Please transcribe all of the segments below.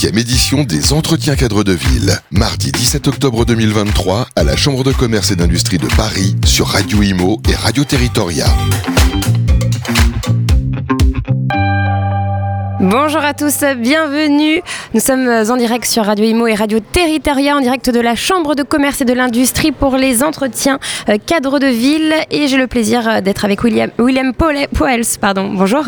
17e édition des Entretiens cadres de ville. Mardi 17 octobre 2023 à la Chambre de commerce et d'industrie de Paris sur Radio Imo et Radio Territoria. Bonjour à tous, bienvenue. Nous sommes en direct sur Radio Imo et Radio Territoria, en direct de la Chambre de commerce et de l'industrie pour les entretiens euh, cadres de ville. Et j'ai le plaisir euh, d'être avec William, William Poels. Pardon. Bonjour.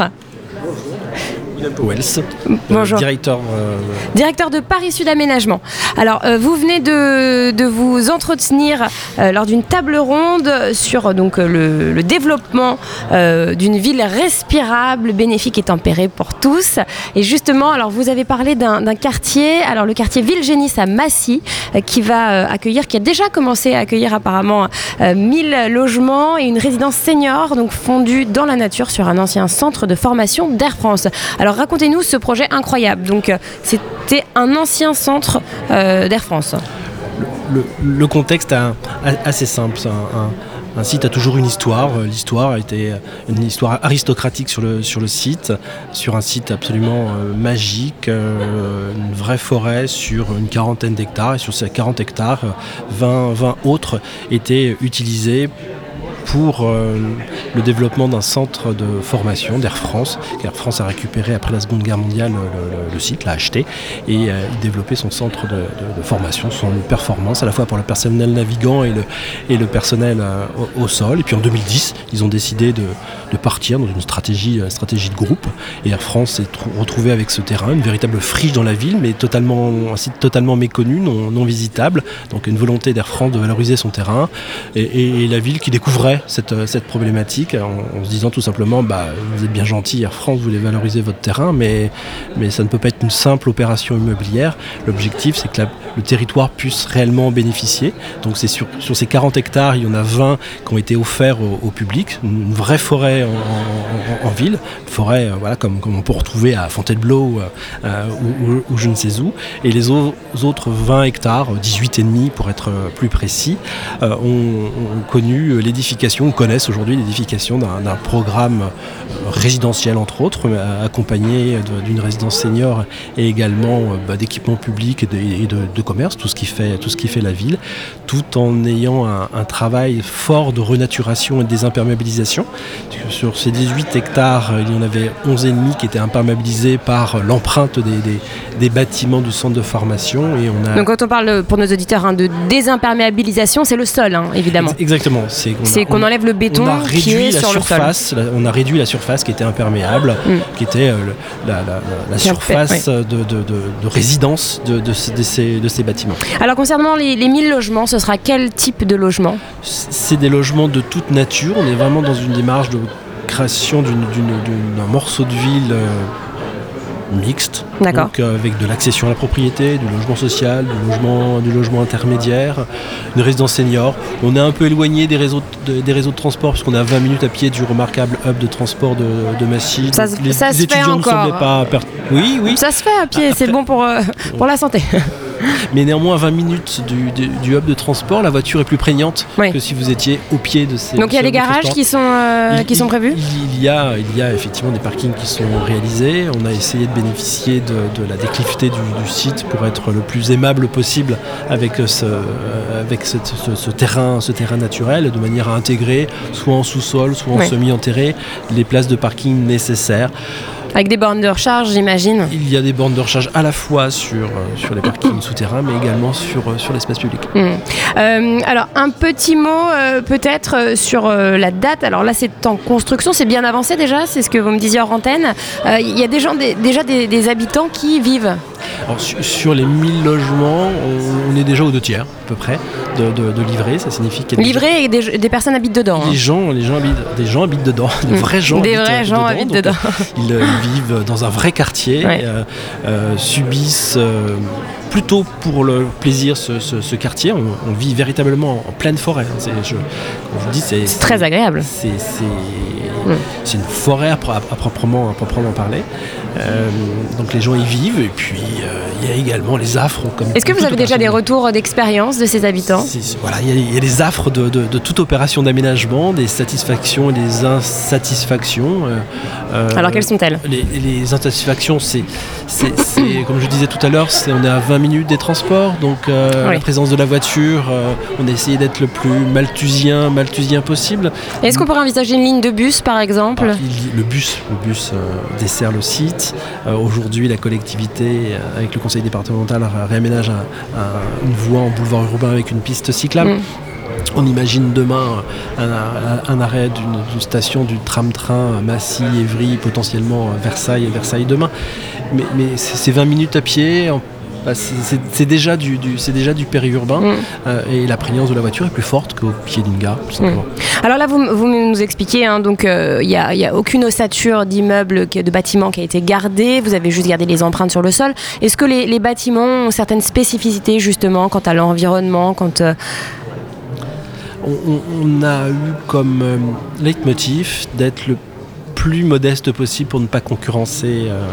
Wells, Bonjour. directeur. euh, Directeur de Paris Sud Aménagement. Alors, euh, vous venez de, de vous entretenir euh, lors d'une table ronde sur euh, donc, euh, le, le développement euh, d'une ville respirable, bénéfique et tempérée pour tous. Et justement, alors vous avez parlé d'un quartier, alors le quartier Ville-Génis à Massy, euh, qui va euh, accueillir, qui a déjà commencé à accueillir apparemment euh, 1000 logements et une résidence senior, donc fondue dans la nature sur un ancien centre de formation d'Air France. Alors racontez-nous ce projet incroyable. Euh, c'était un ancien centre euh, d'Air France. le, contexte est assez simple. Un, site a toujours une histoire. Euh, L'histoire a été une histoire aristocratique sur le, site, sur un site absolument magique, une vraie forêt sur une quarantaine d'hectares. Et sur ces 40 hectares, euh, 20, 20 autres étaient utilisés pour euh, le développement d'un centre de formation d'Air France, qu'Air France a récupéré après la Seconde Guerre mondiale le, site, l'a acheté, et euh, développé son centre de, formation, son performance, à la fois pour le personnel navigant et le, personnel euh, au, sol. Et puis en 2010, ils ont décidé de, partir dans une stratégie, stratégie de groupe, et Air France s'est trou- retrouvé avec ce terrain, une véritable friche dans la ville, mais totalement, un site totalement méconnu, non, visitable, donc une volonté d'Air France de valoriser son terrain, et la ville qui découvrait cette, euh, cette problématique en, se disant tout simplement bah, vous êtes bien gentil Air France, vous voulez valoriser votre terrain, mais, ça ne peut pas être une simple opération immobilière. L'objectif c'est que le territoire puisse réellement en bénéficier. Donc c'est sur, ces 40 hectares, il y en a 20 qui ont été offerts au, public, une, vraie forêt en, ville, une forêt euh, voilà, comme, on peut retrouver à Fontainebleau euh, ou, je ne sais où. Et les au- autres 20 hectares, 18 et demi pour être plus précis, ont, ont connu l'édification, connaissent aujourd'hui l'édification d'un programme euh, résidentiel entre autres, euh, accompagné d'une résidence senior et également euh, bah, d'équipements publics et de, et de- de commerce, tout ce, qui fait, tout ce qui fait la ville, tout en ayant un, un travail fort de renaturation et de désimperméabilisation. Sur ces 18 hectares, il y en avait 11 et demi qui étaient imperméabilisés par l'empreinte des, des- des bâtiments du centre de formation et on a Donc quand on parle pour nos auditeurs hein, de désimperméabilisation, c'est le sol, hein, évidemment. Ex- Exactement. C'est qu'on on- enlève le béton on a qui réduit est la sur le sol. surface, la- on a réduit la surface qui était imperméable, Mm. qui était euh, la, surface de, de- de- de résidence de, ces- de bâtiments. Alors concernant les, les 1000 logements, ce sera quel type de logement? C'est des logements de toute nature. On est vraiment dans une démarche de création d'un morceau de ville euh, mixte. Donc, euh, avec de l'accession à la propriété, du logement social, du logement, du logement intermédiaire, une résidence senior. On est un peu éloigné des réseaux de, des réseaux de transport puisqu'on est à 20 minutes à pied du remarquable hub de transport de, de Massy. Ça les, ça les se fait étudiants ne encore. semblaient pas per- Oui, oui. Ça se fait à pied, c'est bon pour, euh, pour la santé. Mais néanmoins, à 20 minutes du, du- du hub de transport, la voiture est plus prégnante Oui. que si vous étiez au pied de ces Donc il y a des garages transport. qui sont, euh, Il- qui sont prévus il, il y a, il y a effectivement des parkings qui sont réalisés. On a essayé de bénéficier de, de la déclivité du, du site pour être le plus aimable possible avec ce, euh, avec ce, ce terrain, ce terrain naturel, de manière à intégrer, soit en sous-sol, soit en Oui. semi-enterré, les places de parking nécessaires. Avec des bornes de recharge, j'imagine. Il y a des bornes de recharge à la fois sur, euh, sur les parkings souterrains, mais également sur, euh, sur l'espace public. Hmm. Euh, alors, un petit mot euh, peut-être sur euh, la date. Alors là, c'est en construction, c'est bien avancé déjà, c'est ce que vous me disiez hors antenne. Il y a des gens, des- déjà des, des habitants qui y vivent. Alors, sur les 1000 logements, on, on est déjà aux deux tiers à peu près de, de, de livrés. Ça signifie qu'il y a des Livrés et des, des personnes habitent dedans. hein. Les gens, les gens habitent, des gens habitent dedans, des vrais gens. Des habitent, vrais euh, dedans. Ils, euh, ils vivent dans un vrai quartier, Ouais. euh, euh, subissent euh, plutôt pour le plaisir ce, ce- ce quartier. On, on vit véritablement en pleine forêt. C'est, je, comme je vous dis, c'est, C'est très agréable. c'est, c'est, c'est une forêt à, pro- à proprement, à proprement parler. donc les gens y vivent et puis il y a également les affres. Est-ce que vous avez déjà des retours d'expérience de ces habitants? Voilà, il y, a les affres de, toute opération d'aménagement, des satisfactions et des insatisfactions. Alors quelles sont-elles? les, les, insatisfactions, c'est, comme je disais tout à l'heure, on est à 20 minutes des transports, donc la présence de la voiture, on a essayé d'être le plus malthusien, malthusien possible. Est-ce qu'on pourrait envisager une ligne de bus par exemple ah, Le bus, le bus dessert le site. aujourd'hui, la collectivité, avec le conseil départemental, réaménage une voie en boulevard urbain avec une piste cyclable. Mm. On imagine demain un, arrêt d'une station du tram-train Massy, Évry, potentiellement Versailles et Versailles demain. Mais, mais c'est 20 minutes à pied, bah, c'est déjà du, déjà du périurbain mm. euh, et la prégnance de la voiture est plus forte qu'au pied d'une gare, tout simplement. Mm. Alors là, vous, nous expliquez, hein, donc il euh, n'y a, aucune ossature d'immeuble, de bâtiment qui a été gardée. Vous avez juste gardé les empreintes sur le sol. Est-ce que les, bâtiments ont certaines spécificités justement quant à l'environnement, quant euh, on, a eu comme leitmotiv d'être le plus modeste possible pour ne pas concurrencer euh,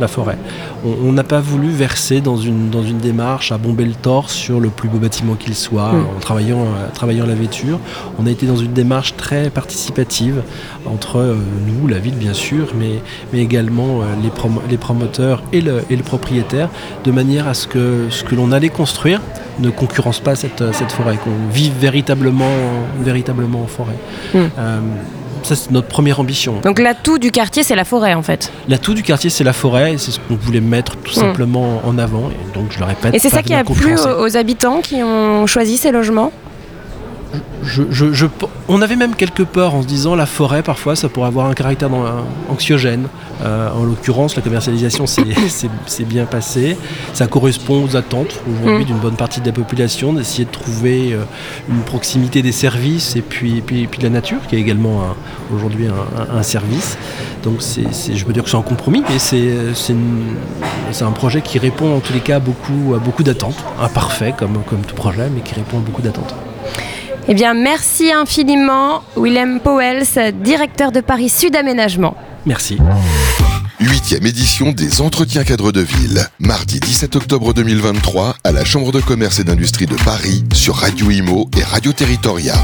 la forêt. On n'a pas voulu verser dans une, dans une démarche à bomber le torse sur le plus beau bâtiment qu'il soit mm. en travaillant, euh, travaillant la vêture. On a été dans une démarche très participative entre euh, nous, la ville bien sûr, mais, mais également les, les promoteurs et le, et le propriétaire, de manière à ce que ce que l'on allait construire ne concurrence pas cette, cette forêt, qu'on vive véritablement, véritablement en forêt. Mm. Ça, c'est notre première ambition. Donc l'atout du quartier, c'est la forêt en fait L'atout du quartier, c'est la forêt et c'est ce qu'on voulait mettre tout hmm. simplement en avant. Et donc je le répète. Et c'est ça qui a plu aux habitants qui ont choisi ces logements? Je, on avait même quelques peurs en se disant la forêt parfois ça pourrait avoir un caractère anxiogène. Euh, en l'occurrence la commercialisation s'est bien passé. Ça correspond aux attentes aujourd'hui mm. d'une bonne partie de la population d'essayer de trouver euh, une proximité des services et puis, puis, puis de la nature qui est également aujourd'hui un, service. Donc je veux dire que c'est un compromis mais c'est un projet qui répond en tous les cas beaucoup, à beaucoup d'attentes. Imparfait comme, comme tout projet mais qui répond à beaucoup d'attentes. Eh bien, merci infiniment, Willem Powels, directeur de Paris Sud Aménagement. Merci. Huitième édition des Entretiens cadres de ville, mardi 17 octobre 2023 à la Chambre de commerce et d'industrie de Paris sur Radio Imo et Radio Territoria.